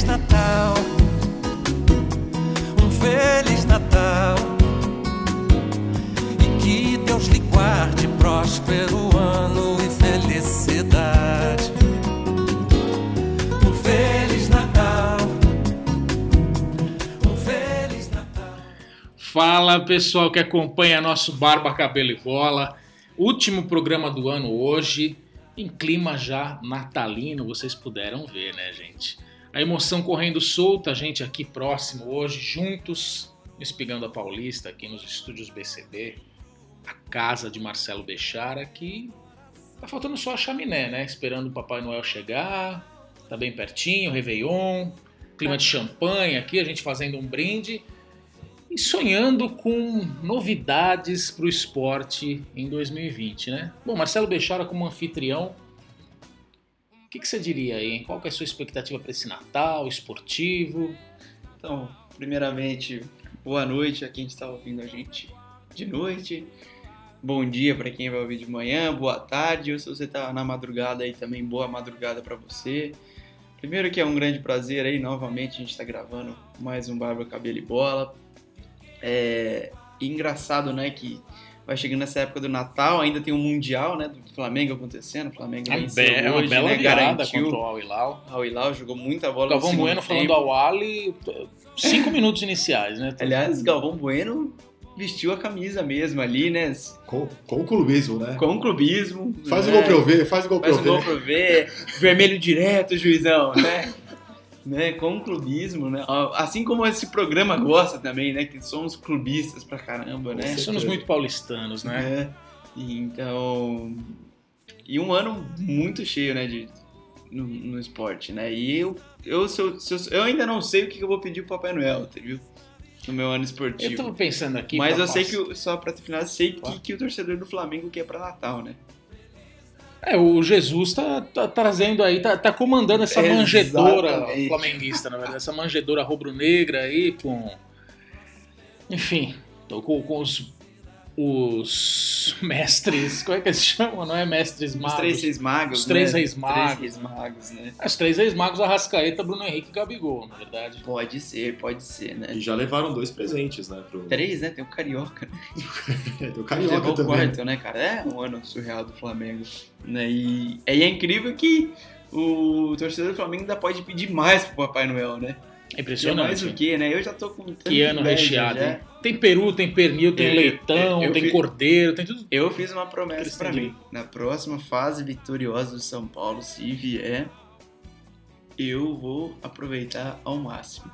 Feliz Natal, um Feliz Natal. E que Deus lhe guarde próspero ano e felicidade. Um Feliz Natal, um Feliz Natal. Fala pessoal que acompanha nosso Barba Cabelo e Bola. Último programa do ano hoje, em clima já natalino, vocês puderam ver, né, gente? A emoção correndo solta, a gente aqui próximo hoje, juntos, Espigando a Paulista, aqui nos estúdios BCB, a casa de Marcelo Bechara, que tá faltando só a chaminé, né? Esperando o Papai Noel chegar, tá bem pertinho, Réveillon, clima de champanhe aqui, a gente fazendo um brinde e sonhando com novidades para o esporte em 2020, né? Bom, Marcelo Bechara como anfitrião, que, que você diria aí? hein? Qual que é a sua expectativa para esse Natal esportivo? Então, primeiramente, boa noite a quem está ouvindo a gente de noite. Bom dia para quem vai ouvir de manhã, boa tarde, ou se você está na madrugada aí também, boa madrugada para você. Primeiro que é um grande prazer aí, novamente a gente está gravando mais um Barba Cabelo e Bola. É engraçado, né, que vai chegando essa época do Natal, ainda tem o Mundial, né, do Flamengo acontecendo, o Flamengo É venceu be- é uma hoje, bela né, garantiu. contra o Al Hilal. Al Hilal jogou muita bola Galvão Bueno falando tempo. ao Ali, cinco minutos iniciais, né? Aliás, Galvão Bueno vestiu a camisa mesmo ali, né, Com, com o clubismo, né? com clubismo. Faz o né? gol pra eu ver, faz o gol pra Faz eu o gol ver. pra ver, vermelho direto, juizão, né? né? Com clubismo, né? Assim como esse programa gosta também, né? Que somos clubistas pra caramba, né? Somos muito paulistanos, né? É. Então. E um ano muito cheio, né? De, no, no esporte, né? E eu, eu, se eu, se eu, eu ainda não sei o que eu vou pedir pro Papai Noel, viu? No meu ano Eu esportivo. tava pensando aqui. Mas eu sei passar- que, o- só pra terminar, eu sei que, que o torcedor do Flamengo quer pra Natal, né? É, o Jesus tá, tá trazendo aí, tá, tá comandando essa manjedora Exatamente. flamenguista, na verdade, essa manjedora rubro-negra aí com. Enfim, tô com, com os, os mestres. Como é que eles chamam? Não é mestres Os magos? três reis magos, Os três né? reis Os magos. três reis magos, né? Os três ex-magos, Arrascaeta, Bruno Henrique e Gabigol, na verdade. Pode ser, pode ser, né? E já levaram dois presentes, né? Pro... Três, né? Tem o Carioca, né? Tem o Levou Carioca o também. quarto, né, cara? É um ano surreal do Flamengo. Né? E, e é incrível que o torcedor do Flamengo ainda pode pedir mais pro Papai Noel, né? É impressionante. mais o que, né? Eu já tô com tanta Que ano recheado, já. hein? Tem peru, tem pernil, tem Eu- leitão, eu tem fiz- cordeiro, tem tudo. Eu fiz uma promessa tem mim. Na próxima fase vitoriosa do São Paulo, se vier, eu vou aproveitar ao máximo.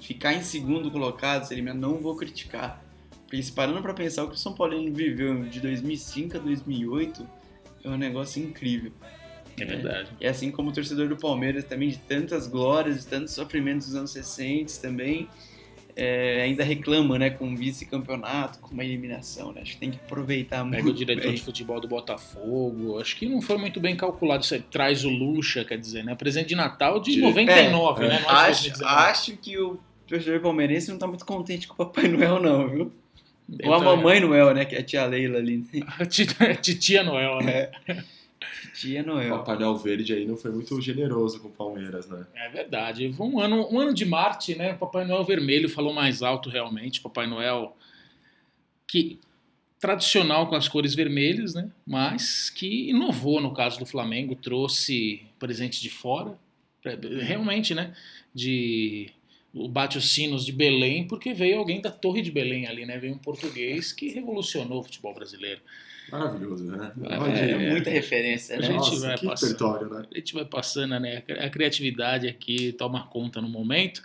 Ficar em segundo colocado, seria minha, não vou criticar. Porque se parando pra pensar o que o São Paulino viveu de 2005 a 2008, é um negócio incrível. É verdade. E assim como o torcedor do Palmeiras também, de tantas glórias, de tantos sofrimentos dos anos recentes também, é, ainda reclama, né, com um vice-campeonato, com uma eliminação, né? Acho que tem que aproveitar Pega o muito diretor bem. de futebol do Botafogo. Acho que não foi muito bem calculado. Isso aí traz o Lucha, quer dizer, né? Presente de Natal de De- 99, é, né? É Acho, 2019. acho que o torcedor palmeirense não tá muito contente com o Papai Noel, não, viu? Eu Ou a também. Mamãe Noel, né, que é a tia Leila ali. A tia- Titia Noel, né? Tia O Noel. Papai Noel Verde aí não foi muito generoso com o Palmeiras, né? É verdade. Foi um ano, um ano de Marte, né? Papai Noel vermelho falou mais alto realmente. Papai Noel que tradicional com as cores vermelhas, né? Mas que inovou no caso do Flamengo, trouxe presentes de fora, pra- realmente, né? De o bate os sinos de Belém, porque veio alguém da Torre de Belém ali, né? Veio um português que revolucionou o futebol brasileiro. Maravilhoso, né? É, É, muita referência, A né? gente Nossa, vai que passando. né? A gente vai passando, né? A criatividade aqui toma conta no momento.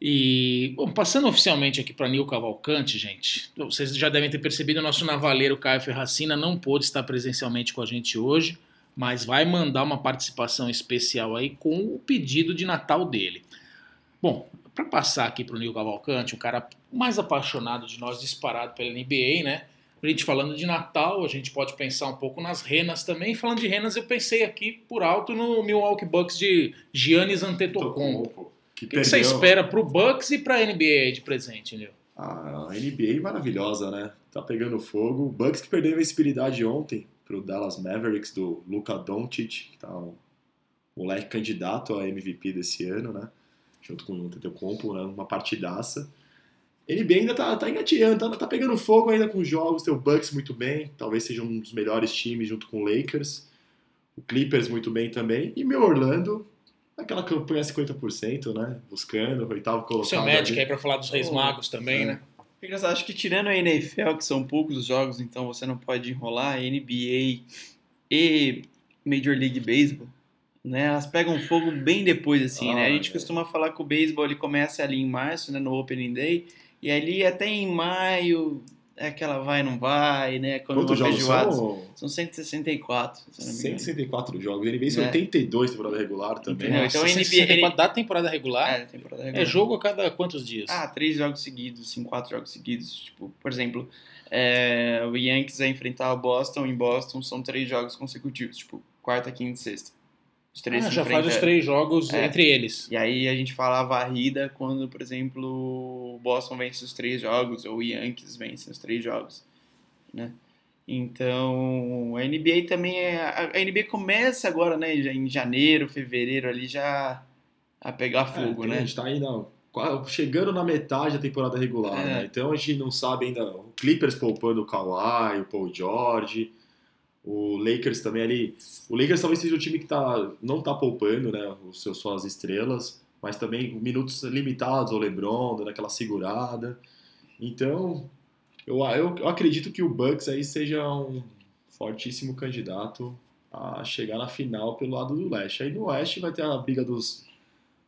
E, bom, passando oficialmente aqui para Nil Cavalcante, gente, vocês já devem ter percebido, o nosso navaleiro Caio Ferracina não pôde estar presencialmente com a gente hoje, mas vai mandar uma participação especial aí com o pedido de Natal dele. Bom, para passar aqui para o Nil Cavalcante, o cara mais apaixonado de nós, disparado pela NBA, né? A gente falando de Natal, a gente pode pensar um pouco nas renas também. Falando de renas, eu pensei aqui por alto no Milwaukee Bucks de Giannis Antetokounmpo. Que O que, que você espera pro Bucks e pra NBA de presente, Nil? Ah, a NBA maravilhosa, né? Tá pegando fogo. O Bucks que perdeu a invencibilidade ontem pro Dallas Mavericks do Luka Doncic, que tá um moleque candidato a MVP desse ano, né? Junto com o Tetecompo, né? Uma partidaça. NBA ainda tá, tá engateando, tá, tá pegando fogo ainda com os jogos. Tem o Bucks muito bem, talvez seja um dos melhores times junto com o Lakers. O Clippers muito bem também. E meu Orlando, aquela campanha 50%, né? Buscando, oitavo colocado. Seu médico aí pra falar dos Reis Oh, Magos também, é. né? Engraçado, acho que tirando a NFL, que são poucos os jogos, então você não pode enrolar, NBA e Major League Baseball, né? Elas pegam fogo bem depois, assim, né? A gente é. costuma falar que o beisebol ele começa ali em março, né? No Opening Day, e ali até em maio é aquela vai não vai, né? Quando Quantos jogos feijoada- são? São 164, se eu não me engano. 164 jogos. NBA são É. 82 temporada regular também. Entendeu? Então, Nossa, NBA 164 da temporada regular É, temporada é, regular. jogo a cada quantos dias? Ah, três jogos seguidos, assim, quatro jogos seguidos. Tipo, por exemplo, é, o Yankees vai enfrentar o Boston em Boston, são três jogos consecutivos, tipo, quarta, quinta e sexta. Os três Ah, já faz os enfrentam. três jogos É. entre eles. E aí a gente fala a varrida quando, por exemplo, o Boston vence os três jogos, ou o Yankees vence os três jogos, né? Então, a NBA também é... A a NBA começa agora, né, em janeiro, fevereiro ali, já a pegar É, fogo, A né? gente tá ainda chegando na metade da temporada regular, É. né? Então a gente não sabe ainda. O Clippers poupando o Kawhi, o Paul George, o Lakers também ali. O Lakers talvez seja o time que tá, não tá poupando, né? Os seus, suas estrelas, mas também minutos limitados ao LeBron, dando aquela segurada. Então, eu, eu, eu acredito que o Bucks aí seja um fortíssimo candidato a chegar na final pelo lado do leste. Aí no oeste vai ter a briga dos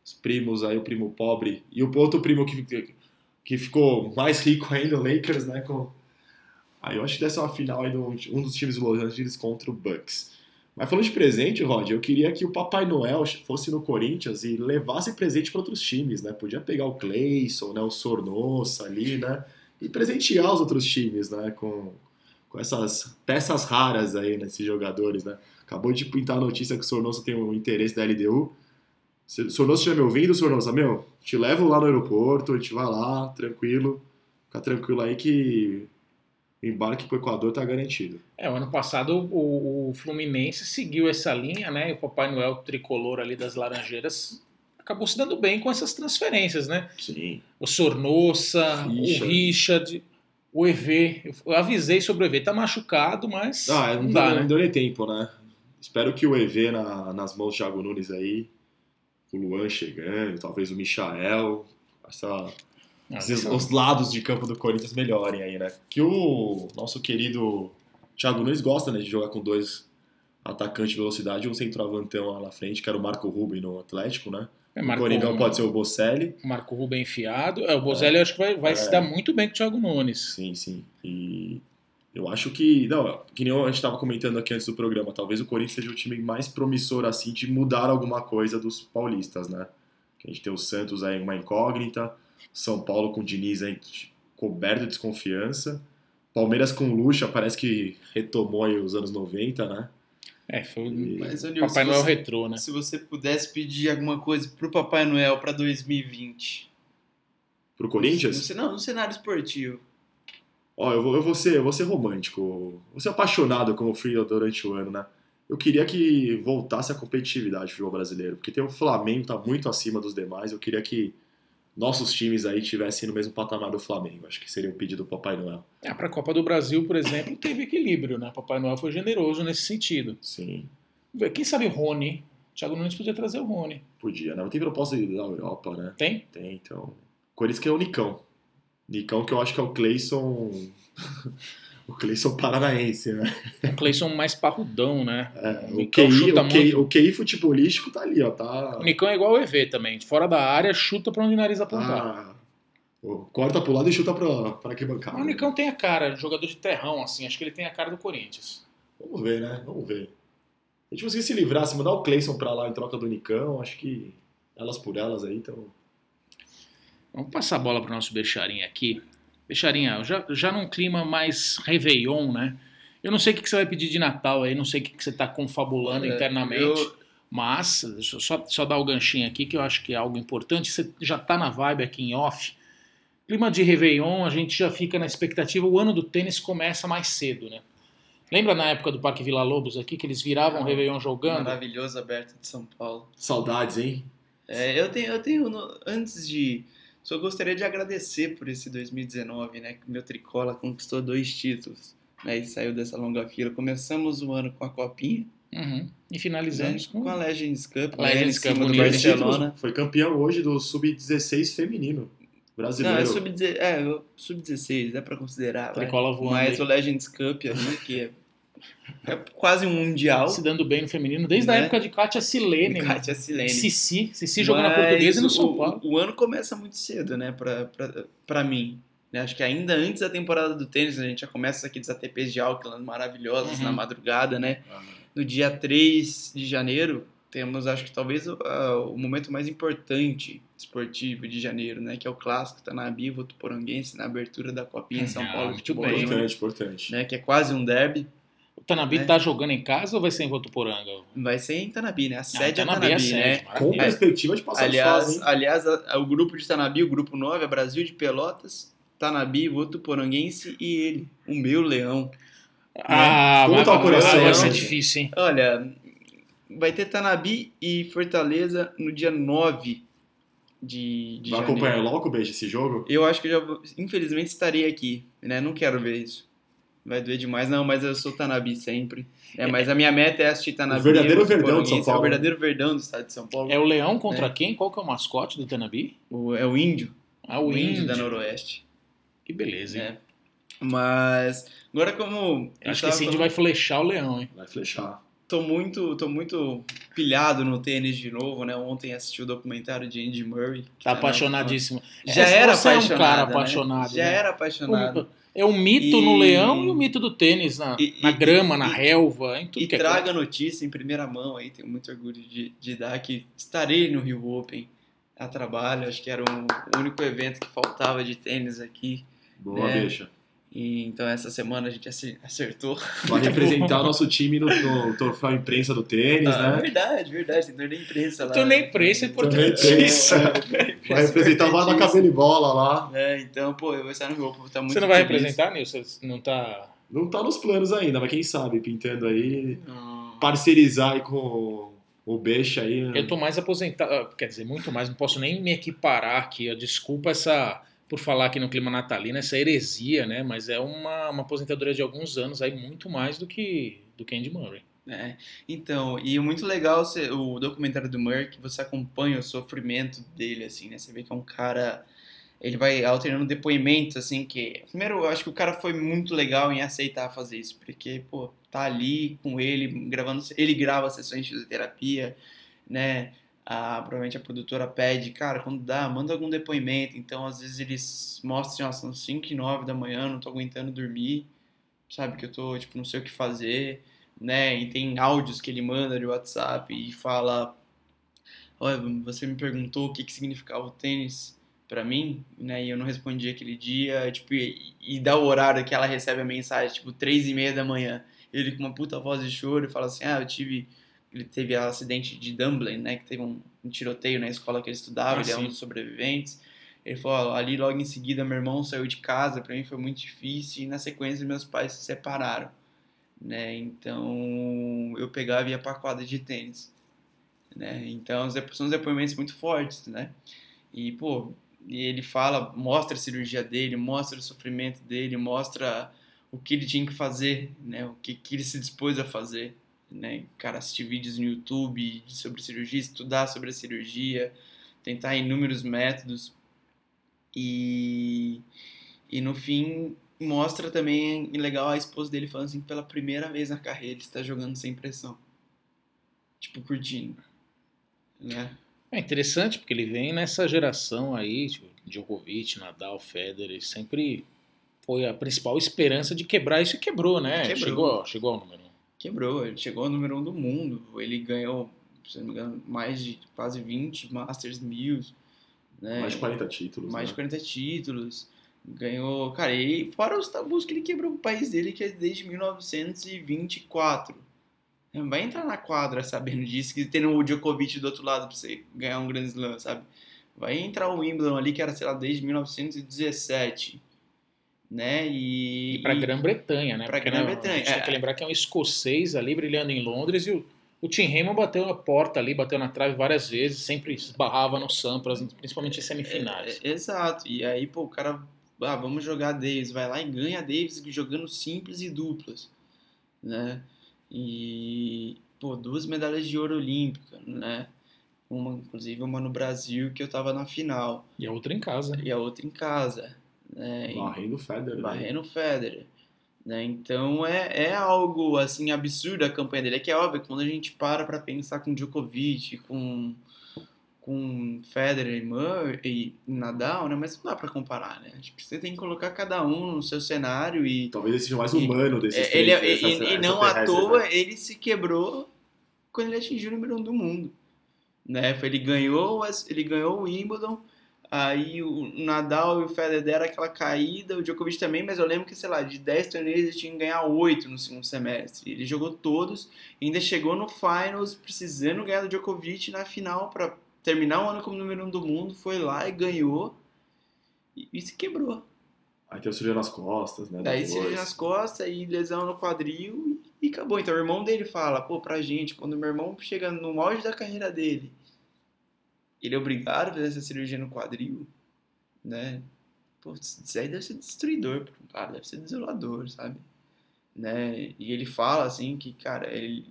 os primos aí, o primo pobre e o outro primo que, que ficou mais rico ainda, o Lakers, né? Com... Aí eu acho que deve ser uma final aí do, um dos times do Los Angeles contra o Bucks. Mas falando de presente, Rod, eu queria que o Papai Noel fosse no Corinthians e levasse presente para outros times, né? Podia pegar o Clayson, né? O Sornossa ali, né? E presentear os outros times, né? Com, com essas peças raras aí nesses jogadores, né? Acabou de pintar a notícia que o Sornosa tem o interesse da LDU. Sornosa estiver me ouvindo, Sornosa, meu, te levo lá no aeroporto, a gente vai lá, tranquilo. Fica tranquilo aí que o embarque pro Equador tá garantido. É, o ano passado o, o Fluminense seguiu essa linha, né? E o Papai Noel tricolor ali das Laranjeiras acabou se dando bem com essas transferências, né? Sim. O Sornossa, Richard. o Richard, o EV. Eu, avisei sobre o EV, tá machucado, mas Ah, não, não dá, não né? deu nem tempo, né? Espero que o EV na- nas mãos do Thiago Nunes aí, o Luan chegando, talvez o Michael, essa, Ah, isso- os lados de campo do Corinthians melhorem aí, né? Que o nosso querido Thiago Nunes gosta né, de jogar com dois atacantes de velocidade e um centroavantão lá na frente, que era o Marco Ruben no Atlético, né? é, o Marco, Coringão pode ser o Bocelli. Marco Rubem enfiado. É, o Bozelli eu acho que vai, vai É. se dar muito bem com o Thiago Nunes. Sim, sim. E eu acho que. Não, que nem a gente estava comentando aqui antes do programa, talvez o Corinthians seja o time mais promissor assim de mudar alguma coisa dos paulistas, né? Que a gente tem o Santos aí uma incógnita, São Paulo com o Diniz aí coberto de desconfiança. Palmeiras com Lucha parece que retomou aí os anos 90, né? É, foi E- Mas, Papai Noel você- retrô, né? Se você pudesse pedir alguma coisa pro Papai Noel pra 2020. Pro Corinthians? não, no cenário esportivo. Ó, eu vou, eu vou ser, eu vou ser romântico, vou ser apaixonado como fui durante o ano, né? Eu queria que voltasse a competitividade do futebol brasileiro, porque tem o Flamengo tá muito acima dos demais. Eu queria que nossos times aí estivessem no mesmo patamar do Flamengo. Acho que seria o pedido do Papai Noel. É, para a Copa do Brasil, por exemplo, teve equilíbrio, né? Papai Noel foi generoso nesse sentido. Sim, Quem sabe o Rony? Thiago Nunes podia trazer o Rony. podia, né? Não tem proposta da Europa, né? Tem? Tem, então. Corinthians que é o Nicão. Nicão que eu acho que é o Cleison. o Cleison paranaense, né? O Cleison mais parrudão, né? É, o, QI, o, QI, o QI futebolístico tá ali, ó. Tá. O Nicão é igual o EV também. Fora da área, chuta pra onde o nariz apontar. Ah, corta pro lado e chuta pra, pra que bancada. O Nicão tem a cara, jogador de terrão, assim. Acho que ele tem a cara do Corinthians. Vamos ver, né? Vamos ver. A gente conseguir se livrar, se mandar o Cleison pra lá em troca do Nicão, acho que elas por elas aí, então. Vamos passar a bola pro nosso Becharinha aqui. Becharinha, já, já num clima mais Réveillon, né? Eu não sei o que que você vai pedir de Natal aí, não sei o que que você tá confabulando Olha, internamente. eu- Mas, deixa eu só, só dar o ganchinho aqui, que eu acho que é algo importante. Você já tá na vibe aqui em off. Clima de Réveillon, a gente já fica na expectativa. O ano do tênis começa mais cedo, né? Lembra na época do Parque Vila Lobos aqui, que eles viravam o Réveillon jogando? Maravilhoso aberto de São Paulo. Saudades, hein? É, eu tenho, eu tenho antes de. Só gostaria de agradecer por esse 2019, né? Que o meu Tricola conquistou dois títulos. Né, e saiu dessa longa fila. Começamos o ano com a Copinha, Uhum. E né, finalizamos com... com a Legends Cup, Legends né, Cup, do Barcelona. foi campeão hoje do Sub-16 feminino Não, brasileiro. é sub-16, é, sub-16, dá pra considerar. vai. Tricola voando Mas aí. o Legends Cup ali, que é, é quase um mundial. se dando bem no feminino, desde a Né? época de Kátia Silene. né? Kátia Silene. Cici, Cici jogou na portuguesa e no o- São Paulo. O, ano começa muito cedo, né, pra, pra, pra mim. né? Acho que ainda antes da temporada do tênis, a gente já começa aqueles ATPs de Auckland maravilhosos Uhum. na madrugada, né? Ah, No dia 3 de janeiro, temos, acho que talvez, o, a- o momento mais importante esportivo de janeiro, né? Que é o clássico Tanabi Votuporanguense na abertura da Copinha em São Paulo Futebol Importante, importante. né? Que é quase um derby. Tanabi né? tá jogando em casa ou vai ser em Votuporanga? Vai ser em Tanabi, né? A sede é Tanabi é a Tanabi, né? sede, Com maravilha. perspectiva de passar de Aliás, fase, hein? aliás a- a- o grupo de Tanabi, o grupo 9, é Brasil de Pelotas, Tanabi, Votuporanguense e ele, o meu leão. Ah, vai, tá o vai- ser né? difícil, hein? Olha, vai ter Tanabi e Fortaleza no dia 9 de, de Vai janeiro. acompanhar logo, beijo, esse jogo? Eu acho que eu já infelizmente estarei aqui, né? Não quero ver isso. Vai doer demais, não, mas eu sou Tanabi sempre. É, mas a minha meta é assistir Tanabi. O verdadeiro verdão de São Paulo. É o verdadeiro verdão do estado de São Paulo. É o leão contra É. quem? Qual que é o mascote do Tanabi? o, é o índio. Ah, o índio. da Noroeste. Que beleza, hein? É. Mas agora como acho que esse índio vai flechar o leão, hein? Vai flechar. Tô muito tô muito pilhado no tênis de novo, né? Ontem assisti o documentário de Andy Murray. Tá na- apaixonadíssimo. Já É, era você é um apaixonado. cara né? apaixonado. Já né? era apaixonado. É o mito no E- leão e o mito do tênis, na, E- na e- grama, na e- relva, em tudo E que é traga notícia em primeira mão aí, tenho muito orgulho de, de dar que estarei no Rio Open a trabalho, acho que era um- o único evento que faltava de tênis aqui. Boa, É. deixa. E então essa semana a gente ace- acertou. Vai representar o nosso time no, no troféu imprensa do tênis, Ah, né? Verdade, verdade, tem torneio imprensa lá. Torneio imprensa é importantíssimo. Vai representar o Barba Cabelo e Bola lá. É, então, pô, eu vou estar no vou estar muito Você não vai feliz. representar, Nilson? Você não tá. Não tá nos planos ainda, mas quem sabe, pintando aí, Não. parcerizar aí com o Beixa aí. né? Eu tô mais aposentado, quer dizer, muito mais, não posso nem me equiparar aqui. ó. Desculpa essa, por falar aqui no clima natalino, essa heresia, né? Mas é uma, uma aposentadoria de alguns anos aí, muito mais do que do que Andy Murray. É, então, e muito legal o documentário do Murray, que você acompanha o sofrimento dele, assim, né? Você vê que é um cara. Ele vai alternando depoimentos, assim, que. Primeiro, eu acho que o cara foi muito legal em aceitar fazer isso, porque, pô, tá ali com ele, gravando. Ele grava sessões de fisioterapia, né? A, provavelmente a produtora pede, cara, quando dá, manda algum depoimento. Então, às vezes, eles mostram, assim, ó, são 5 e 9 da manhã, não tô aguentando dormir, sabe? Que eu tô, tipo, não sei o que fazer né? E tem áudios que ele manda de WhatsApp e fala: Olha, você me perguntou o que, que significava o tênis pra mim, né? E eu não respondi aquele dia, tipo, e, e dá o horário que ela recebe a mensagem, tipo, três e meia da manhã. Ele com uma puta voz de choro e fala assim: Ah, eu tive. Ele teve um acidente de Dublin, né? Que teve um, um tiroteio na escola que ele estudava, Ah, ele é um sim. dos sobreviventes. Ele falou, ali logo em seguida meu irmão saiu de casa, pra mim foi muito difícil, e na sequência meus pais se separaram né? Então eu pegava e ia pra quadra de tênis, né? Então são depoimentos muito fortes, né? E pô, e ele fala, mostra a cirurgia dele, mostra o sofrimento dele, mostra o que ele tinha que fazer, né? O que, que ele se dispôs a fazer, né? Cara, assistir vídeos no YouTube sobre cirurgia, estudar sobre a cirurgia, tentar inúmeros métodos e e no fim mostra também legal a esposa dele falando assim pela primeira vez na carreira ele está jogando sem pressão. Tipo, curtindo. Né? É interessante porque ele vem nessa geração aí, tipo, Djokovic, Nadal, Federer, sempre foi a principal esperança de quebrar isso e quebrou, né? Quebrou. Chegou, chegou ao número. Quebrou, ele chegou ao número um do mundo. Ele ganhou, se não me engano, mais de quase 20 Masters mil. Né? Mais de 40 títulos. mais de né? 40 títulos. Ganhou, cara, e fora os tabus que ele quebrou o país dele, que é desde 1924. Vai entrar na quadra sabendo disso, que tendo o Djokovic do outro lado pra você ganhar um Grand Slam, sabe? Vai entrar o Wimbledon ali, que era, sei lá, desde 1917. Né? E, E pra e- Grã-Bretanha, né? pra Porque, né, Grã-Bretanha, A gente tem é. que lembrar que é um escocês ali brilhando em Londres e o, o Tim Raymond bateu na porta ali, bateu na trave várias vezes, sempre esbarrava no Sampras, principalmente em semifinais. É, é, exato. E aí, pô, o cara, ah, vamos jogar Davis, vai lá e ganha Davis jogando simples e duplas, né? E, pô, duas medalhas de ouro olímpica, né? Uma, inclusive, uma no Brasil que eu tava na final E a outra em casa. e a outra em casa, né? E- Barrendo o Federer. né? barrendo o Federer. Né? Então é, é algo assim absurdo a campanha dele. É que é óbvio que quando a gente para pra pensar com Djokovic, com, com Federer e Murray e Nadal, né? Mas não dá pra comparar, né? Acho que você tem que colocar cada um no seu cenário e Talvez ele seja mais E- humano desses é, três. ele, é- dessas- e, e essa não à toa né? ele se quebrou quando ele atingiu o número um do mundo. Né? Foi, ele, ganhou, ele ganhou o Wimbledon, aí o Nadal e o Federer deram aquela caída, o Djokovic também, mas eu lembro que, sei lá, de 10 torneios ele tinha que ganhar 8 no segundo semestre. Ele jogou todos, ainda chegou no Finals precisando ganhar do Djokovic na final para terminar o ano como número um do mundo, foi lá e ganhou e, e se quebrou. Aí tem o cirurgia nas costas, né? Daí cirurgia nas costas e lesão no quadril e acabou. Então o irmão dele fala, pô, pra gente, quando meu irmão chega no auge da carreira dele, ele é obrigado a fazer essa cirurgia no quadril, né? Pô, isso aí deve ser destruidor cara, deve ser desolador, sabe? Né? E ele fala assim que, cara, ele,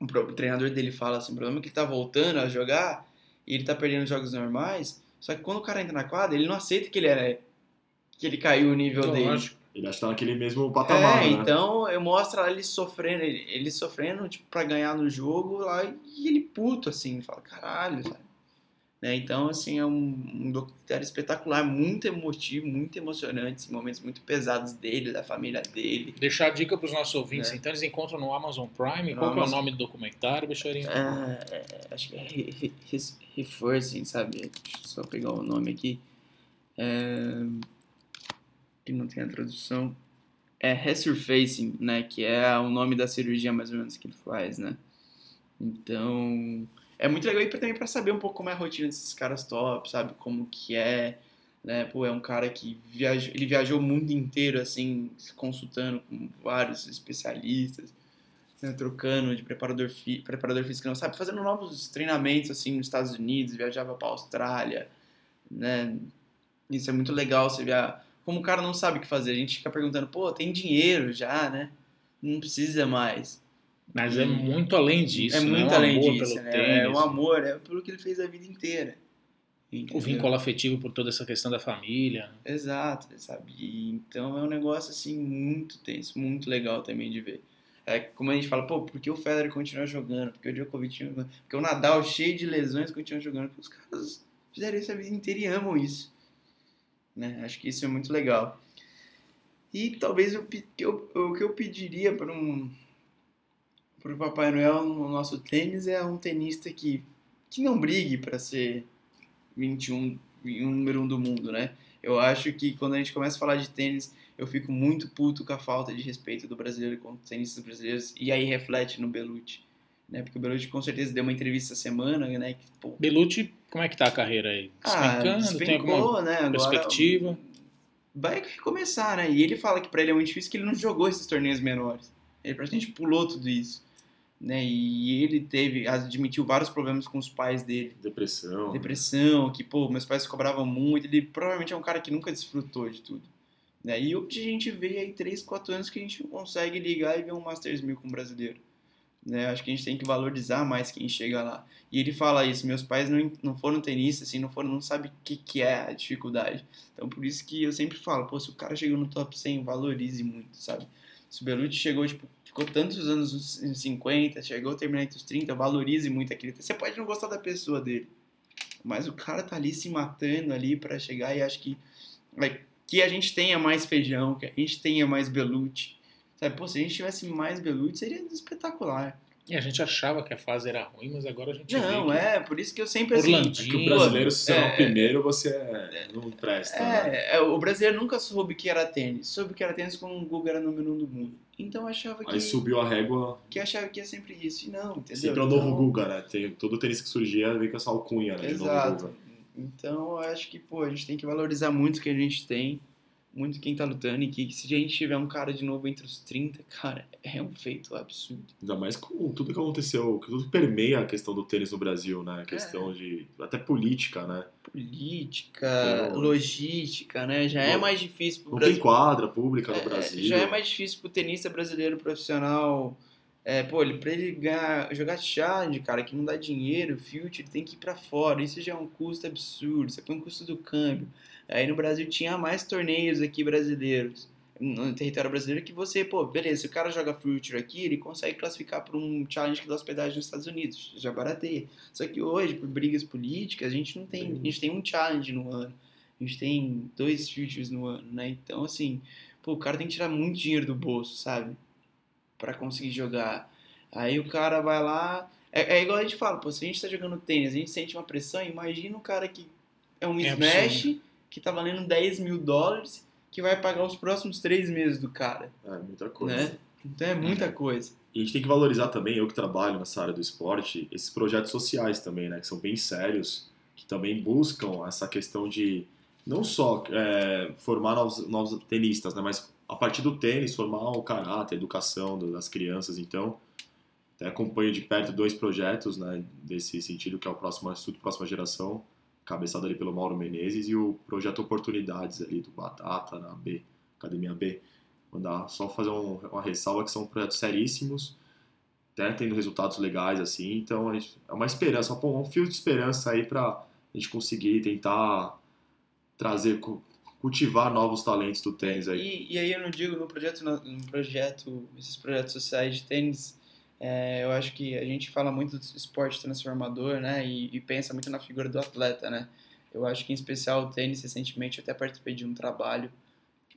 o treinador dele fala assim, o problema é que ele tá voltando a jogar e ele tá perdendo jogos normais, só que quando o cara entra na quadra, ele não aceita que ele era que ele caiu o nível dele. Lógico. Ele acha que tá naquele mesmo patamar, É, né? então eu mostro ele sofrendo, ele, ele sofrendo, tipo, pra ganhar no jogo lá e ele puto, assim, fala, caralho, sabe? Né, Então, assim, é um, um documentário espetacular, muito emotivo, muito emocionante, momentos muito pesados dele, da família dele. Deixar a dica pros nossos ouvintes, É. então eles encontram no Amazon Prime. No Qual que é o Amazon. nome do documentário, Bicharinho? É, é, acho que é Reforcing, sabe? Deixa eu só pegar o nome aqui. É, que não tem a tradução. É Resurfacing, né? Que é o nome da cirurgia mais ou menos que ele faz, né? Então, é muito legal e também pra saber um pouco como é a rotina desses caras top, sabe? Como que é, né? Pô, é um cara que viajou, ele viajou o mundo inteiro, assim, consultando com vários especialistas né, trocando de preparador, fi preparador físico, não sabe, fazendo novos treinamentos assim nos Estados Unidos, viajava para Austrália, né? Isso é muito legal, você vê a- como o cara não sabe o que fazer, a gente fica perguntando, pô, tem dinheiro já, né? Não precisa mais. Mas é muito além disso, é né? muito um além disso, pelo né? tênis, É um amor, é pelo que ele fez a vida inteira. o Entendeu? vínculo afetivo por toda essa questão da família. Exato, sabe? Então é um negócio assim muito tenso, muito legal também de ver. É como a gente fala, pô, por que o Federer continua jogando? Por que o Djokovic continua jogando? Porque o Nadal, cheio de lesões, continua jogando. Porque os caras fizeram isso a vida inteira e amam isso. Né? Acho que isso é muito legal. E talvez pe- que eu- o que eu pediria para um para o Papai Noel no nosso tênis é um tenista que, que não brigue para ser 21, um número um do mundo, né? Eu acho que quando a gente começa a falar de tênis, eu fico muito puto com a falta de respeito do brasileiro com os tenistas brasileiros, e aí reflete no Belucci, né? Porque o Belucci com certeza deu uma entrevista essa semana, né? Que, pô, Belucci, como é que tá a carreira aí? Despencando? ah, Tem alguma né? Agora perspectiva? vai recomeçar, né? E ele fala que pra ele é muito difícil que ele não jogou esses torneios menores. Ele praticamente pulou tudo isso, né? E ele teve, admitiu vários problemas com os pais dele. Depressão. depressão, que, pô, meus pais cobravam muito. Ele provavelmente é um cara que nunca desfrutou de tudo. Né? E hoje a gente vê aí 3, 4 anos que a gente não consegue ligar e ver um Masters 1000 com um brasileiro. Né? Acho que a gente tem que valorizar mais quem chega lá. E ele fala isso, meus pais não, não foram tenistas, assim, não foram, não sabem o que, que é a dificuldade. Então por isso que eu sempre falo, pô, se o cara chegou no top 100, valorize muito, sabe? Se o Belucci chegou, tipo, ficou tantos anos nos 50, chegou a terminar entre os 30, valorize muito aquele. Você pode não gostar da pessoa dele, mas o cara tá ali se matando ali pra chegar e acho que que a gente tenha mais feijão, que a gente tenha mais Belucci. Sabe, pô, se a gente tivesse mais Belucci, seria espetacular. E a gente achava que a fase era ruim, mas agora a gente Não, vê que... é, por isso que eu sempre assim. Orlandinho. Que o brasileiro, se você é, não é o primeiro, você é- não presta. né? É, é, o brasileiro nunca soube que era tênis. Soube que era tênis quando o Guga era número um do mundo. Então eu achava que, Aí subiu a régua, que achava que ia sempre isso. E não, entendeu? sempre é o novo Então- Guga, né? Tem, todo tênis que surgia vem com essa alcunha, né? de novo Exato. Guga. Então eu acho que, pô, a gente tem que valorizar muito o que a gente tem, muito quem tá lutando e que se a gente tiver um cara de novo entre os 30, cara, é um feito absurdo. Ainda mais com tudo que aconteceu, que tudo permeia a questão do tênis no Brasil, né? A questão de. até política, né? Política, Então- logística, né? Já é mais difícil pro Não Brasil. tem quadra pública É, no Brasil. Já é mais difícil pro tenista brasileiro profissional. É, pô, ele, pra ele ganhar, jogar challenge, cara, que não dá dinheiro, future, ele tem que ir pra fora. Isso já é um custo absurdo. Você põe o custo do câmbio. Aí no Brasil tinha mais torneios aqui brasileiros. No território brasileiro que você, pô, beleza, se o cara joga future aqui, ele consegue classificar para um challenge que dá hospedagem nos Estados Unidos. Já barateia. Só que hoje, por brigas políticas, a gente não tem. A gente tem um challenge no ano. A gente tem dois futures no ano, né? Então, assim, pô, o cara tem que tirar muito dinheiro do bolso, sabe? Pra conseguir jogar. Aí o cara vai lá. É, é igual a gente fala, pô, se a gente tá jogando tênis, a gente sente uma pressão, imagina um cara que é um É smash, que tá valendo 10 mil dólares, que vai pagar os próximos três meses do cara, É, muita coisa. né? Então é muita coisa. E a gente tem que valorizar também, eu que trabalho nessa área do esporte, esses projetos sociais também, né? Que são bem sérios, que também buscam essa questão de não só é, formar novos, novos tenistas, né? Mas a partir do tênis, formar o caráter, a educação das crianças. Então, até acompanho de perto dois projetos, né? Desse sentido, que é o próximo Instituto Próxima Geração, cabeçado ali pelo Mauro Menezes, e o projeto Oportunidades ali do Batata, na B, Academia B. Mandar só fazer um- uma ressalva que são projetos seríssimos, até tendo resultados legais assim, então gente- é uma esperança, um fio de esperança aí para a gente conseguir tentar trazer, cu- cultivar novos talentos do tênis aí. E, e aí eu não digo no projeto, no projeto, esses projetos sociais de tênis, é, eu acho que a gente fala muito do esporte transformador, né? E, e pensa muito na figura do atleta, né? Eu acho que em especial o tênis, recentemente eu até participei de um trabalho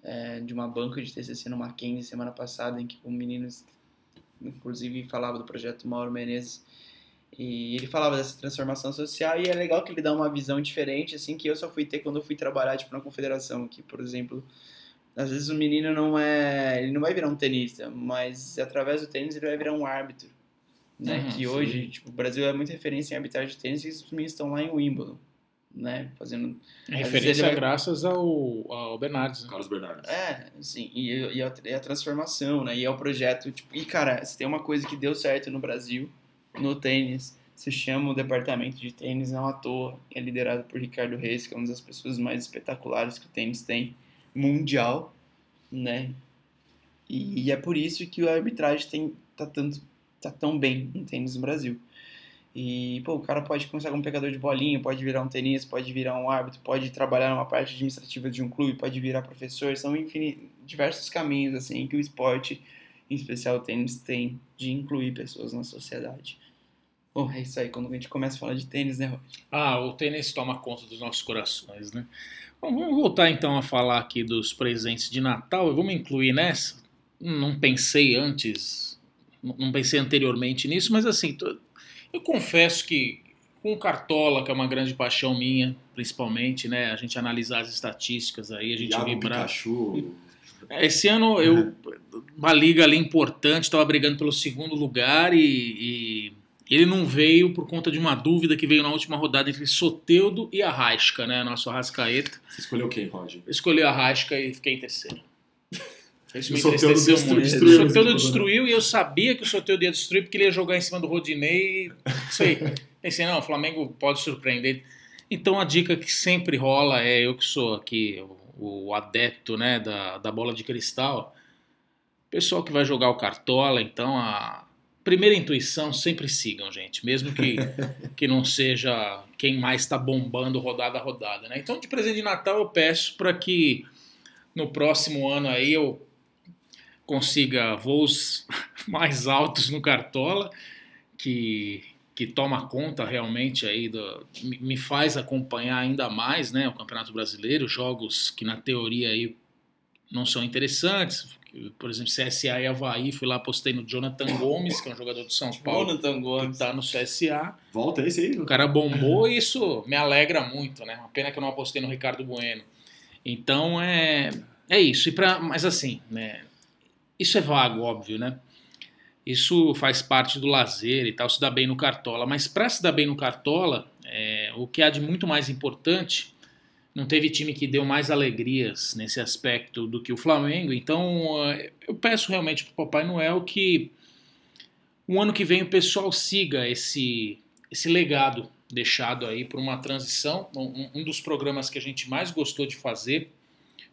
é, de uma banca de TCC no Mackenzie semana passada, em que um menino, inclusive, falava do projeto Mauro Menezes, e ele falava dessa transformação social, e é legal que ele dá uma visão diferente, assim, que eu só fui ter quando eu fui trabalhar, tipo, na confederação, que, por exemplo, às vezes o menino não é, ele não vai virar um tenista, mas através do tênis ele vai virar um árbitro, né? Uhum, que hoje, tipo, o Brasil é muita referência em arbitragem de tênis, e os meninos estão lá em Wimbledon, né? Fazendo referência vai- graças ao, ao Bernardes. né? Carlos Bernardes. é, sim, e, e, a, e a transformação, né? E é o projeto, tipo, e cara, se tem uma coisa que deu certo no Brasil, no tênis, se chama o departamento de tênis não à toa, é liderado por Ricardo Reis, que é uma das pessoas mais espetaculares que o tênis tem mundial, né? E, e é por isso que a arbitragem tem, tá, tanto, tá tão bem no tênis no Brasil. E, pô, o cara pode começar como pegador de bolinha, pode virar um tenista, pode virar um árbitro, pode trabalhar numa parte administrativa de um clube, pode virar professor. São infini- diversos caminhos, assim, que o esporte, em especial o tênis, tem de incluir pessoas na sociedade. Bom, é isso aí. Quando a gente começa a falar de tênis, né, Rod? Ah, o tênis toma conta dos nossos corações, né? Bom, vamos voltar então a falar aqui dos presentes de Natal. Vamos incluir nessa. Não pensei antes, não pensei anteriormente nisso, mas assim, eu confesso que com o Cartola, que é uma grande paixão minha, principalmente, né? A gente analisar as estatísticas aí, a gente Iago vibrar. Pikachu, Esse ano eu uma liga ali importante, estava brigando pelo segundo lugar e, e ele não veio por conta de uma dúvida que veio na última rodada entre Soteudo e Arrasca, né? Nosso Arrascaeta. você escolheu quem, Rod? Eu escolhi a Arrasca e fiquei em terceiro. Isso O me Soteldo entristeceu destru- muito. destruiu O né? destruiu e eu sabia que o Soteldo ia destruir porque ele ia jogar em cima do Rodinei. e- aí. Pensei, não, o Flamengo pode surpreender. Então a dica que sempre rola é eu que sou aqui o, o adepto né, da, da bola de cristal. Pessoal que vai jogar o Cartola, então a primeira intuição sempre sigam, gente. Mesmo que, que não seja quem mais está bombando rodada a rodada. Né? Então de presente de Natal eu peço para que no próximo ano aí eu consiga voos mais altos no Cartola, que, que toma conta realmente aí, do, me- me faz acompanhar ainda mais né, o Campeonato Brasileiro, jogos que na teoria aí não são interessantes. Por exemplo, CSA e Havaí, fui lá, apostei no Jonathan Gomes, que é um jogador de São Paulo, Jonathan que Gomes. está no CSA. Volta esse aí. O cara bombou e isso me alegra muito, né? Uma pena que eu não apostei no Ricardo Bueno. Então é, é isso. E pra, mas assim, né? Isso é vago, óbvio, né? Isso faz parte do lazer e tal, se dá bem no Cartola. Mas para se dar bem no Cartola, é, o que há de muito mais importante, não teve time que deu mais alegrias nesse aspecto do que o Flamengo. Então, eh, eu peço realmente para o Papai Noel que o ano que vem o pessoal siga esse, esse legado deixado aí por uma transição. Um, um dos programas que a gente mais gostou de fazer,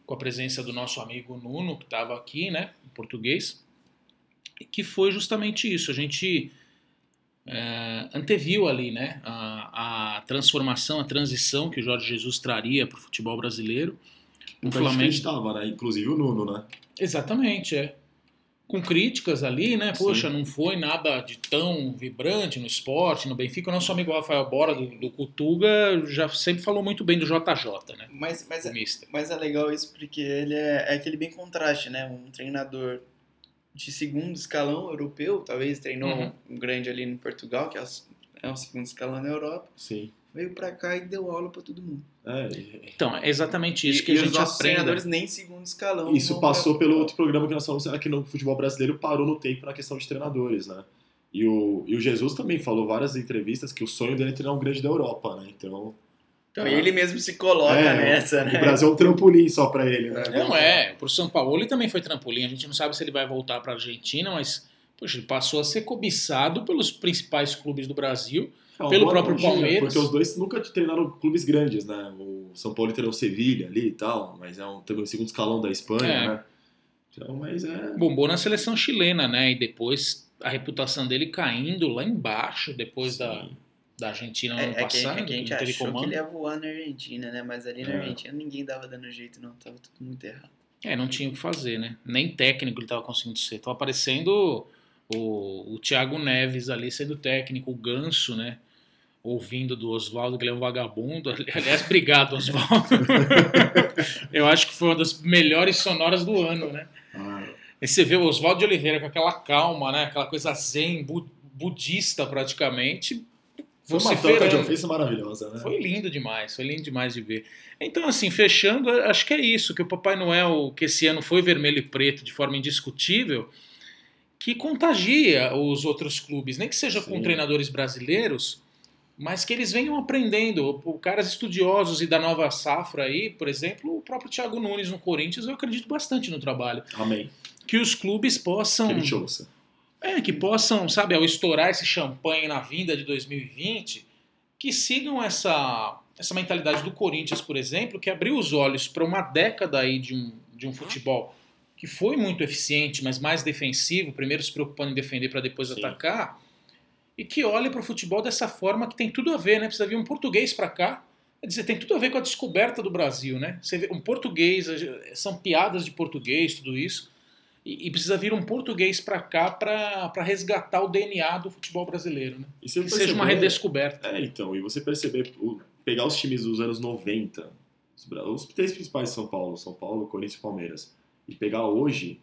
com a presença do nosso amigo Nuno, que estava aqui, né, em português, que foi justamente isso. A gente é, anteviu ali né, a, a, transformação, a transição que o Jorge Jesus traria para o futebol brasileiro. O Flamengo estava, né? Inclusive o Nuno, né? Exatamente, é. Com críticas ali, né? Poxa, Sim. não foi nada de tão vibrante no esporte, no Benfica. O nosso amigo Rafael Bora, do, do Cutuga, já sempre falou muito bem do JJ, né? Mas, mas, é, mas é legal isso porque ele é, é aquele bem contraste, né? Um treinador de segundo escalão europeu, talvez treinou uhum. um grande ali no Portugal, que é, é um segundo escalão na Europa. Sim. Veio pra cá e deu aula para todo mundo. É, então, é exatamente isso e, que e a gente os aprende. treinadores nem segundo escalão. Isso passou pelo outro programa que nós falamos aqui no futebol brasileiro, parou no tempo na questão de treinadores, né? E o, e o Jesus também falou várias entrevistas que o sonho dele é treinar um grande da Europa, né? Então, então, ele mesmo se coloca é, nessa, né? O Brasil é um trampolim só para ele, né? Não é, pro São Paulo ele também foi trampolim. A gente não sabe se ele vai voltar para Argentina, mas poxa, ele passou a ser cobiçado pelos principais clubes do Brasil, é pelo próprio Palmeiras. Porque os dois nunca treinaram clubes grandes, né? O São Paulo treinou Sevilha ali e tal, mas é um, também o segundo escalão da Espanha, é. né? Então, mas é... Bombou na seleção chilena, né? E depois a reputação dele caindo lá embaixo, depois Sim. da da Argentina no é, ano é passado. Que, é que a gente achou comando. que ele ia voar na Argentina, né? Mas ali na é. Argentina ninguém dava dando jeito, não. Tava tudo muito errado. É, não tinha o que fazer, né? Nem técnico ele tava conseguindo ser. Tava aparecendo o, o Thiago Neves ali sendo técnico, o Ganso, né? Ouvindo do Oswaldo, que ele é um vagabundo. Aliás, obrigado, Oswaldo. Eu acho que foi uma das melhores sonoras do ano, né? Ah. E você vê o Oswaldo de Oliveira com aquela calma, né? Aquela coisa zen, budista praticamente foi uma troca de ofício maravilhosa, né? Foi lindo demais, foi lindo demais de ver. Então, assim, fechando, acho que é isso, que o Papai Noel, que esse ano foi vermelho e preto de forma indiscutível, que contagia os outros clubes, nem que seja Sim. com treinadores brasileiros, mas que eles venham aprendendo. O caras estudiosos e da nova safra aí, por exemplo, o próprio Thiago Nunes no Corinthians, eu acredito bastante no trabalho. Amém. Que os clubes possam. Que ele te ouça é, que possam, sabe, ao estourar esse champanhe na vinda de 2020, que sigam essa, essa mentalidade do Corinthians, por exemplo, que abriu os olhos para uma década aí de um, de um futebol que foi muito eficiente, mas mais defensivo, primeiro se preocupando em defender para depois Sim. atacar, e que olha para o futebol dessa forma que tem tudo a ver, né? Precisa vir um português para cá, quer dizer, tem tudo a ver com a descoberta do Brasil, né? Você vê um português, são piadas de português, tudo isso, e, precisa vir um português para cá para resgatar o DNA do futebol brasileiro, né? E que seja uma redescoberta. É, então, e você perceber, pegar os times dos anos 90, os três principais de São Paulo, São Paulo, Corinthians e Palmeiras, e pegar hoje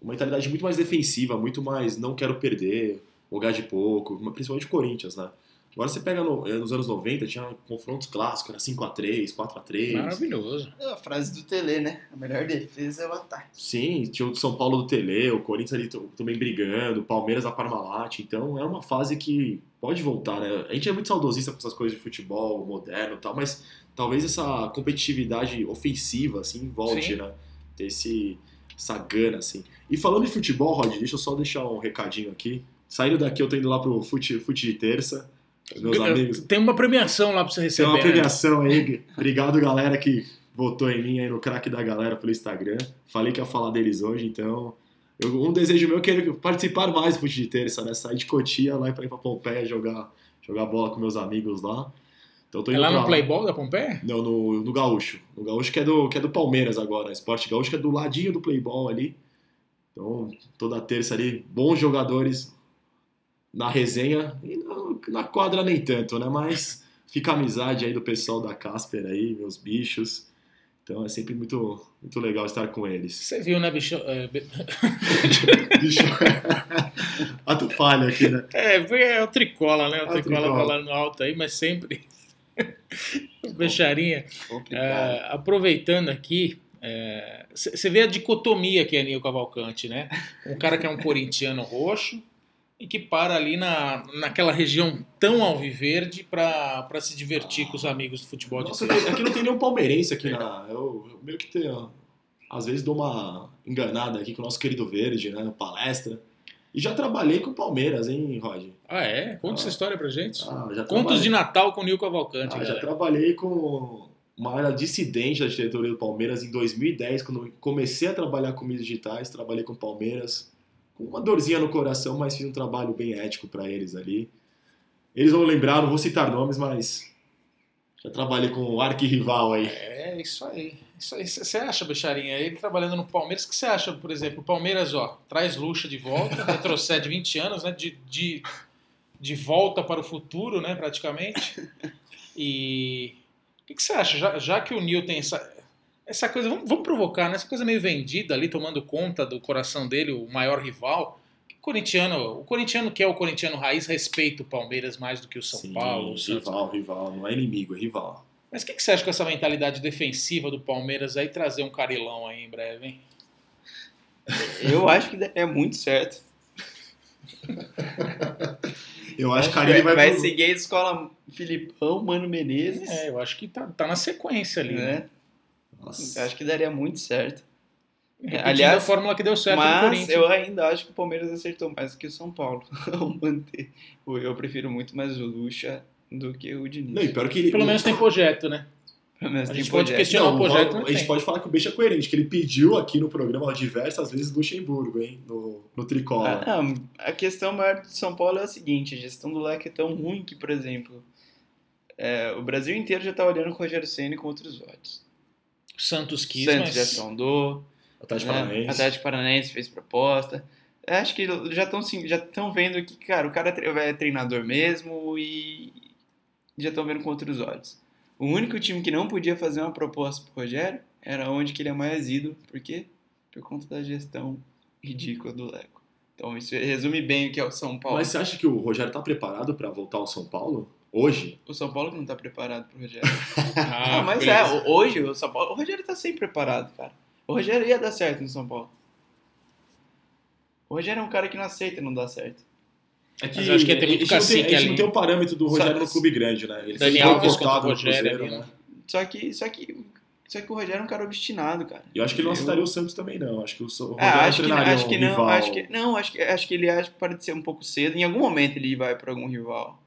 uma mentalidade muito mais defensiva, muito mais não quero perder, jogar de pouco, principalmente o Corinthians, né? Agora você pega no, eh, nos anos 90, tinha confrontos clássicos, era 5x3, 4x3. Maravilhoso. É a frase do Tele, né? A melhor defesa é o ataque. Sim, tinha o São Paulo do Tele, o Corinthians ali também brigando, o Palmeiras da Parmalat. Então é uma fase que pode voltar, né? A gente é muito saudosista com essas coisas de futebol moderno e tal, mas talvez essa competitividade ofensiva, assim, volte, Sim. né? Ter esse, essa gana, assim. E falando de futebol, Rod, deixa eu só deixar um recadinho aqui. Saindo daqui, eu tô indo lá pro Fute, fute de Terça meus amigos. Tem uma premiação lá pra você receber. Tem uma premiação né? aí. Obrigado, galera, que votou em mim aí no craque da galera pelo Instagram. Falei que ia falar deles hoje, então. Eu, um desejo meu é querer participar mais do Fute de Terça, né? Sair de Cotia lá pra ir pra Pompeia jogar, jogar bola com meus amigos lá. Então, tô indo é lá no Playball da Pompeia? Não, no, no Gaúcho. No Gaúcho que é, do, que é do Palmeiras agora. Esporte Gaúcho que é do ladinho do Playball ali. Então, toda terça ali, bons jogadores, na resenha e na, na quadra nem tanto, né? Mas fica a amizade aí do pessoal da Casper aí, meus bichos. Então é sempre muito, muito legal estar com eles. Você viu, né, bicho? É, bicho. Ato falha aqui, né? É, é o tricola, né? O tricola, tricola falando alto aí, mas sempre. Becharinha. É, aproveitando aqui, você é, vê a dicotomia que é Nil Cavalcante, né? Um cara que é um corintiano roxo, e que para ali na, naquela região tão alviverde para se divertir com os amigos do futebol Nossa, de aqui, aqui não tem nenhum palmeirense aqui na. Eu, eu meio que tenho. Às vezes dou uma enganada aqui com o nosso querido Verde, né? na Palestra. E já trabalhei com o Palmeiras, hein, Rod? Ah, é? Conta Ah. essa história pra gente. Ah, Contos trabalhei- de Natal com o Nil Cavalcante, Ah, já trabalhei com uma área dissidente da diretoria do Palmeiras em 2010, quando comecei a trabalhar com mídias digitais, trabalhei com o Palmeiras, uma dorzinha no coração, mas fiz um trabalho bem ético para eles ali. Eles vão lembrar, não vou citar nomes, mas já trabalhei com o arquirrival aí. É, isso aí. Isso aí. Você acha, Becharinha, ele trabalhando no Palmeiras, o que você acha, por exemplo, o Palmeiras, ó, traz Lucha de volta, retrocede 20 anos, né, de, de, de volta para o futuro, né, praticamente. E o que, que você acha, já, já que o Nil tem essa, essa coisa, vamos, vamos provocar, né, essa coisa meio vendida ali, tomando conta do coração dele, o maior rival, o corintiano, o corintiano que é o corintiano raiz, respeita o Palmeiras mais do que o São Sim, Paulo, o rival, rival, não é inimigo, é rival. Mas o que, que você acha com essa mentalidade defensiva do Palmeiras aí trazer um carilão aí em breve, hein? Eu acho que é muito certo. Eu acho que Carilli vai, vai pro- seguir a escola Filipão, Mano Menezes. É, eu acho que tá, tá na sequência ali. Né? né? Nossa. Eu acho que daria muito certo. Repetindo Aliás, a fórmula que deu certo no Mas Corinthians. eu ainda acho que o Palmeiras acertou mais que o São Paulo ao manter. Eu prefiro muito mais o Lucha do que o Diniz. Não, e pior que ele, Pelo menos tem projeto, né? Pelo menos a tem gente pode projeto. questionar Não, o projeto, não a gente tem. pode falar que o Beijo é coerente, que ele pediu aqui no programa diversas vezes Luxemburgo, hein? No, no Tricola. Ah, não, a questão maior de São Paulo é a seguinte: a gestão do leque é tão ruim que, por exemplo, é, o Brasil inteiro já tá olhando o Rogério Senna com outros olhos. Santos quis, Santos mas... já sondou, Atlético né? Paranaense. Atlético Paranaense fez proposta. Acho que já estão já estão vendo que, cara, o cara é é treinador mesmo e já estão vendo com outros olhos. O único time que não podia fazer uma proposta pro Rogério era onde que ele é mais ídolo. Por quê? Por conta da gestão ridícula do Leco. Então isso resume bem o que é o São Paulo. Mas você acha que o Rogério tá preparado pra voltar ao São Paulo? Hoje? O São Paulo que não tá preparado pro Rogério. Ah, Ah, mas beleza. é, hoje o São Paulo, o Rogério tá sempre preparado, cara. O Rogério ia dar certo no São Paulo. O Rogério é um cara que não aceita não dar certo. É que, Mas eu acho que ia ter muito a gente não tem- cacique A gente ali. não tem o parâmetro do Só- Rogério no clube grande, né? Ele Dani foi Alves contra o no Rogério Cruzeiro, né? Só que, só que, só que o Rogério é um cara obstinado, cara. E eu acho que ele não Eu- aceitaria o Santos também, não. Acho que o, Ah, Rogério acho que, acho um que não, rival. acho que não, acho que acho que ele acha que pode ser um pouco cedo. Em algum momento ele vai pra algum rival.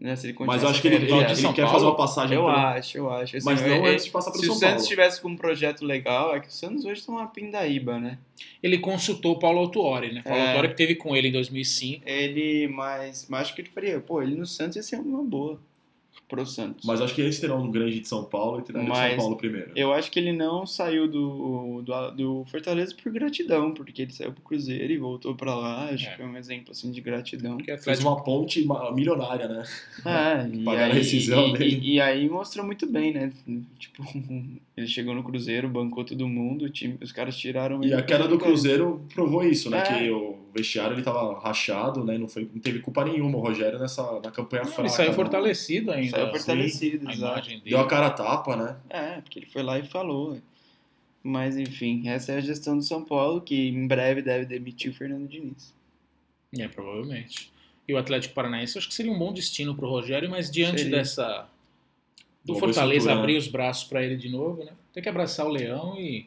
Né, se ele Mas eu acho que ele, ele, ele São quer Paulo? fazer uma passagem Eu pelo- acho, eu acho. Assim, Mas não é- antes de passar pro Se São o Santos Paulo. tivesse com um projeto legal, é que o Santos hoje tá uma pindaíba, né? Ele consultou o Paulo Autuori, né? Paulo É. Autuori que teve com ele em 2005. Ele, mas, mas acho que ele faria, pô, ele no Santos ia ser uma boa pro Santos. Mas acho que antes terá um grande de São Paulo e terá o de São Paulo primeiro. Eu acho que ele não saiu do, do, do Fortaleza por gratidão, porque ele saiu pro Cruzeiro e voltou pra lá. Acho É. que é um exemplo assim de gratidão. Que Fez Atlético uma ponte milionária, né? É, e Pagaram a aí, rescisão e, dele. e, e aí mostrou muito bem, né? Tipo, ele chegou no Cruzeiro, bancou todo mundo, o time, os caras tiraram E ele. a queda do Cruzeiro provou isso, né? É. Que o vestiário ele tava rachado, né? Não, foi, não teve culpa nenhuma o Rogério nessa na campanha Não, fraca. ele saiu né? fortalecido ainda. Saiu fortalecido, A exato. Deu a cara a tapa, né? É, porque ele foi lá e falou. Mas enfim, essa é a gestão do São Paulo, que em breve deve demitir o Fernando Diniz. É, provavelmente. E o Atlético Paranaense eu acho que seria um bom destino pro Rogério, mas diante Seria. dessa. Do Nova Fortaleza estrutura, abrir né? os braços pra ele de novo, né? Tem que abraçar o leão e,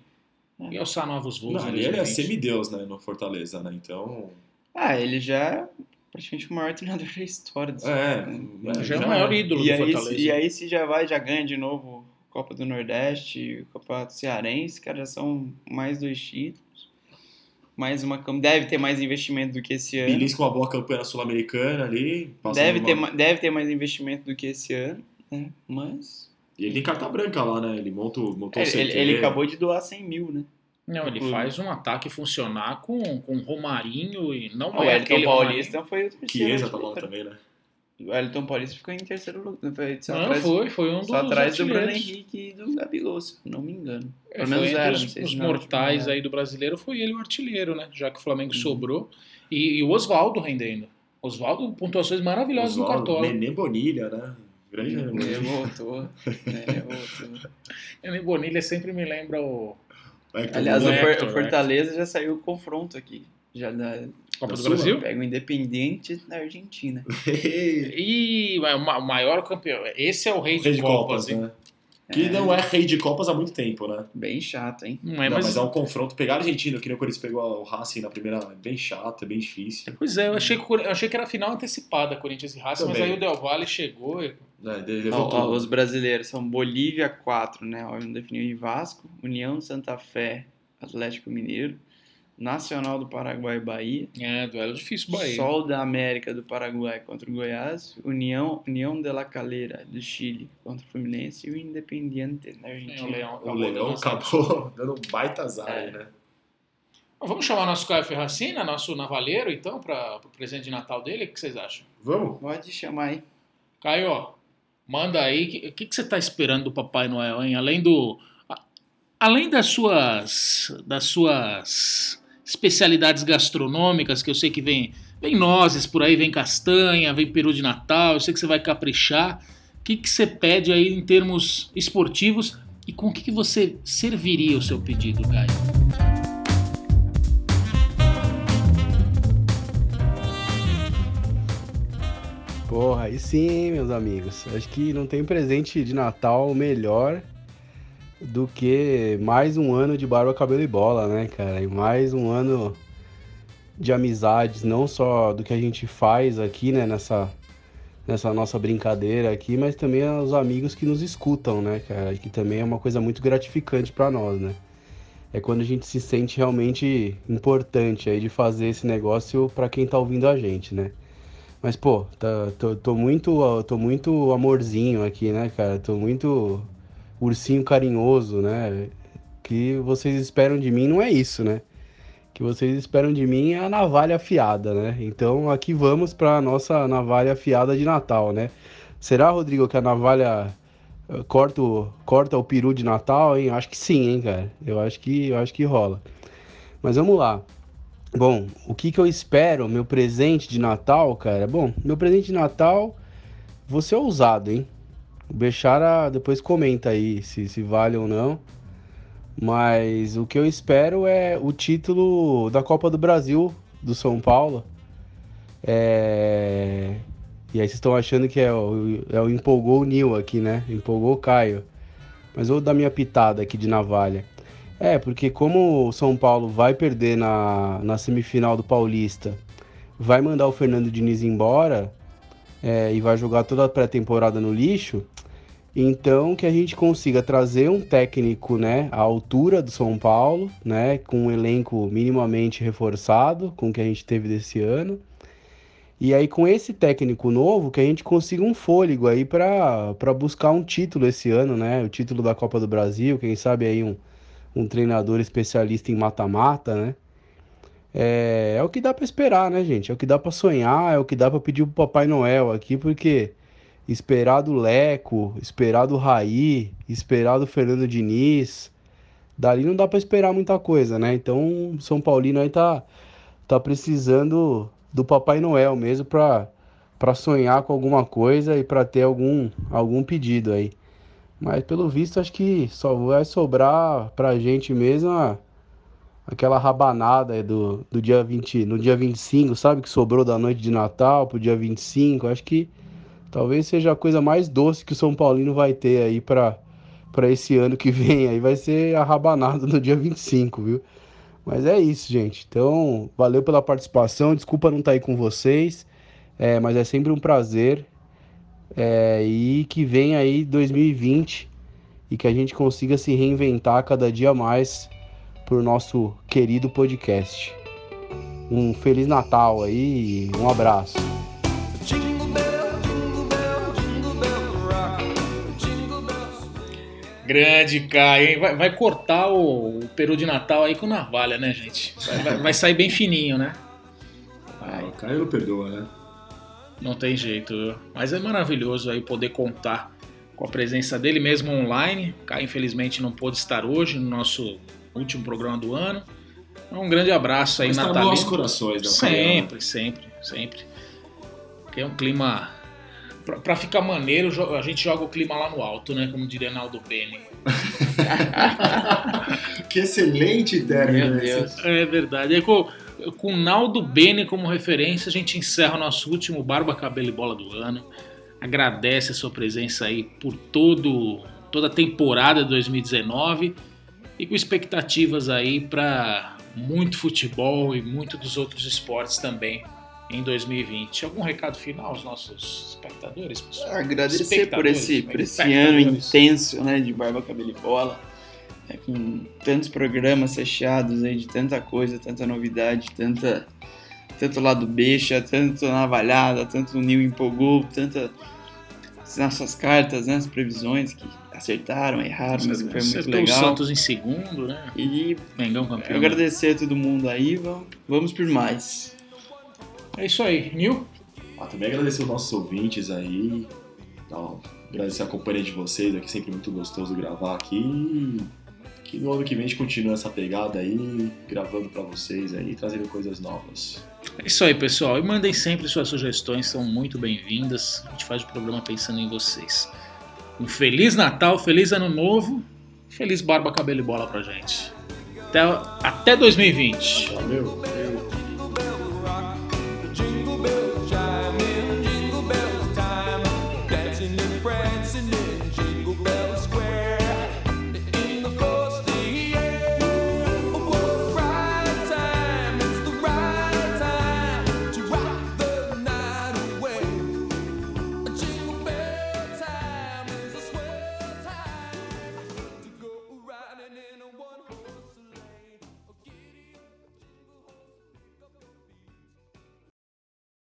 É. e alçar novos voos. Não, ele é 2020. semideus, né? No Fortaleza, né? Então. Ah, ele já é praticamente o maior treinador da história do São É, Paulo. é, Já é o maior ídolo E do aí, Fortaleza. se- e aí se já vai, já ganha de novo Copa do Nordeste, Copa Cearense, cara, já são mais dois títulos. Mais uma deve ter mais investimento do que esse ano. Belisca com uma boa campanha na Sul-Americana ali. Deve uma- ter, deve ter mais investimento do que esse ano, né? Mas ele tem carta branca lá, né? Ele monta, o- montou o ele, ele, ele acabou de doar 100 mil, né? Não, ele Clube. faz um ataque funcionar com, com Romarinho e não O é Elton Paulista foi o terceiro. Chiesa tá lá também, né? O Elton Paulista ficou em terceiro lugar. Foi só Não, atrás, foi, foi um só dos atrás do Bruno. Henrique e do Gabigol, se não me engano. É, Pelo menos entre era, os, os mortais aí do brasileiro, foi ele o artilheiro, né? Já que o Flamengo Uhum. sobrou. E, e o Oswaldo rendendo. Oswaldo, pontuações maravilhosas no Oswaldo, Cartola. Nenê Bonilha, né? Grande Ele Bonilha. voltou. né, voltou. Nenê Bonilha sempre me lembra o. Vai que Aliás, o, Hector, For- o Hector. Fortaleza já saiu o confronto aqui. Já da, Copa do? Brasil? pega o Independiente da Argentina. E o ma- o maior campeão. Esse é o rei, Rei de, Copas, hein? né? Que não é rei de Copas há muito tempo, né? Bem chato, hein? Não é, Não, mas. mas é um confronto. Pegar a Argentina, que nem o Corinthians pegou o Racing na primeira, é bem chato, é bem difícil. Pois é, eu achei, que, eu achei que era a final antecipada, Corinthians e Racing, mas Também. aí o Del Valle chegou. e- É, ele Ó, os brasileiros são Bolívia 4, né? Ó, não definiu em Vasco, União Santa Fé, Atlético Mineiro, Nacional do Paraguai Bahia, É, duelo difícil, Bahia. Sol da América do Paraguai contra o Goiás, União, União de la Calera do Chile contra o Fluminense e o Independiente da É, o Argentina. Leão O acabou Leão dando azar. acabou dando um baita azar É. aí, né? Vamos chamar nosso Caio Ferracina, nosso navaleiro, então, para o presente de Natal dele? O que vocês acham? Vamos? Pode chamar aí. Caio, manda aí. O que, que, que você está esperando do Papai Noel, hein? Além do. Além das suas. das suas especialidades gastronômicas, que eu sei que vem, vem nozes por aí, vem castanha, vem peru de Natal, eu sei que você vai caprichar. O que, que você pede aí em termos esportivos e com o que, que você serviria o seu pedido, Caio? Porra, aí sim, meus amigos. Acho que não tem presente de Natal melhor do que mais um ano de barba, cabelo e bola, né, cara? E mais um ano de amizades, não só do que a gente faz aqui, né, nessa, nessa nossa brincadeira aqui, mas também aos amigos que nos escutam, né, cara? Que também é uma coisa muito gratificante pra nós, né? É quando a gente se sente realmente importante aí de fazer esse negócio pra quem tá ouvindo a gente, né? Mas, pô, tá, tô, tô muito, tô muito amorzinho aqui, né, cara? Tô muito ursinho carinhoso, né? Que vocês esperam de mim não é isso, né? Que vocês esperam de mim é a navalha afiada, né? Então aqui vamos pra nossa navalha afiada de Natal, né? Será, Rodrigo, que a navalha eh, corta o, corta o peru de Natal, hein? Acho que sim, hein, cara? Eu acho que, eu acho que rola. Mas vamos lá. Bom, o que que eu espero, meu presente de Natal, cara? Bom, meu presente de Natal, vou ser ousado, hein? O Bechara depois comenta aí se, se vale ou não. Mas o que eu espero é o título da Copa do Brasil do São Paulo. É... E aí vocês estão achando que é o, é o empolgou o Nil aqui, né? Empolgou o Caio. Mas vou dar minha pitada aqui de navalha. É, porque como o São Paulo vai perder na, na semifinal do Paulista, vai mandar o Fernando Diniz embora é, e vai jogar toda a pré-temporada no lixo, então que a gente consiga trazer um técnico né, à altura do São Paulo, né, com um elenco minimamente reforçado com o que a gente teve desse ano. E aí com esse técnico novo que a gente consiga um fôlego aí para buscar um título esse ano, né? O título da Copa do Brasil, quem sabe aí um, um treinador especialista em mata-mata, né? É, é o que dá para esperar, né, gente? É o que dá para sonhar, é o que dá para pedir pro Papai Noel aqui, porque esperar do Leco, esperar do Raí, esperar do Fernando Diniz, dali não dá para esperar muita coisa, né? Então, São Paulino aí tá tá precisando do Papai Noel mesmo para para sonhar com alguma coisa e para ter algum algum pedido aí. Mas pelo visto acho que só vai sobrar pra gente mesmo a- aquela rabanada do, do dia 20, no dia 25, sabe? Que sobrou da noite de Natal pro dia 25. Acho que talvez seja a coisa mais doce que o São Paulino vai ter aí pra para esse ano que vem aí. Vai ser a rabanada no dia 25, viu? Mas é isso, gente. Então, valeu pela participação. Desculpa não estar aí com vocês. É, mas é sempre um prazer. É, e que venha aí 2020 e que a gente consiga se reinventar cada dia mais por nosso querido podcast. Um Feliz Natal aí um abraço. Grande Caio, hein? Vai, vai cortar o, o peru de Natal aí com navalha, né, gente? Vai, vai- vai sair bem fininho, né? Ah, o Caio não perdoa, né? Não tem jeito, viu? Mas é maravilhoso aí poder contar com a presença dele mesmo online. Caio, infelizmente, não pôde estar hoje no nosso último programa do ano. Um grande abraço aí, Mas tá nos corações, né? o? Sempre, sempre, sempre. Porque é um clima. Pra, pra ficar maneiro, a gente joga o clima lá no alto, né? Como diria Naldo Bene. Que excelente término Meu esse. Deus. É verdade. É co- com Naldo Bene como referência, a gente encerra o nosso último Barba, Cabelo e Bola do ano. Agradece a sua presença aí por todo, toda a temporada de 2019 e com expectativas aí para muito futebol e muito dos outros esportes também em 2020. Algum recado final aos nossos espectadores, pessoal? Agradecer por Espectadores, esse, né? por esse ano intenso, né, de Barba, Cabelo e Bola. É, com tantos programas fechados aí, de tanta coisa, tanta novidade, tanta, tanto lado beixa, tanto navalhada, tanto o Nil empolgou, tanta nas suas cartas, né, as previsões que acertaram, erraram, mas que foi muito Acertou o legal. Santos em segundo, né? E Mengão campeão. agradecer a todo mundo aí, vamos, vamos por mais. É isso aí. Nil? Ah, também agradecer os nossos ouvintes aí. Então, agradecer a companhia de vocês aqui, sempre muito gostoso gravar aqui. Que no ano que vem a gente continua essa pegada aí, gravando pra vocês aí, trazendo coisas novas. É isso aí, pessoal. E mandem sempre suas sugestões, são muito bem-vindas. A gente faz o programa pensando em vocês. Um Feliz Natal, Feliz Ano Novo, Feliz Barba, Cabelo e Bola pra gente. Até, até 2020. Valeu!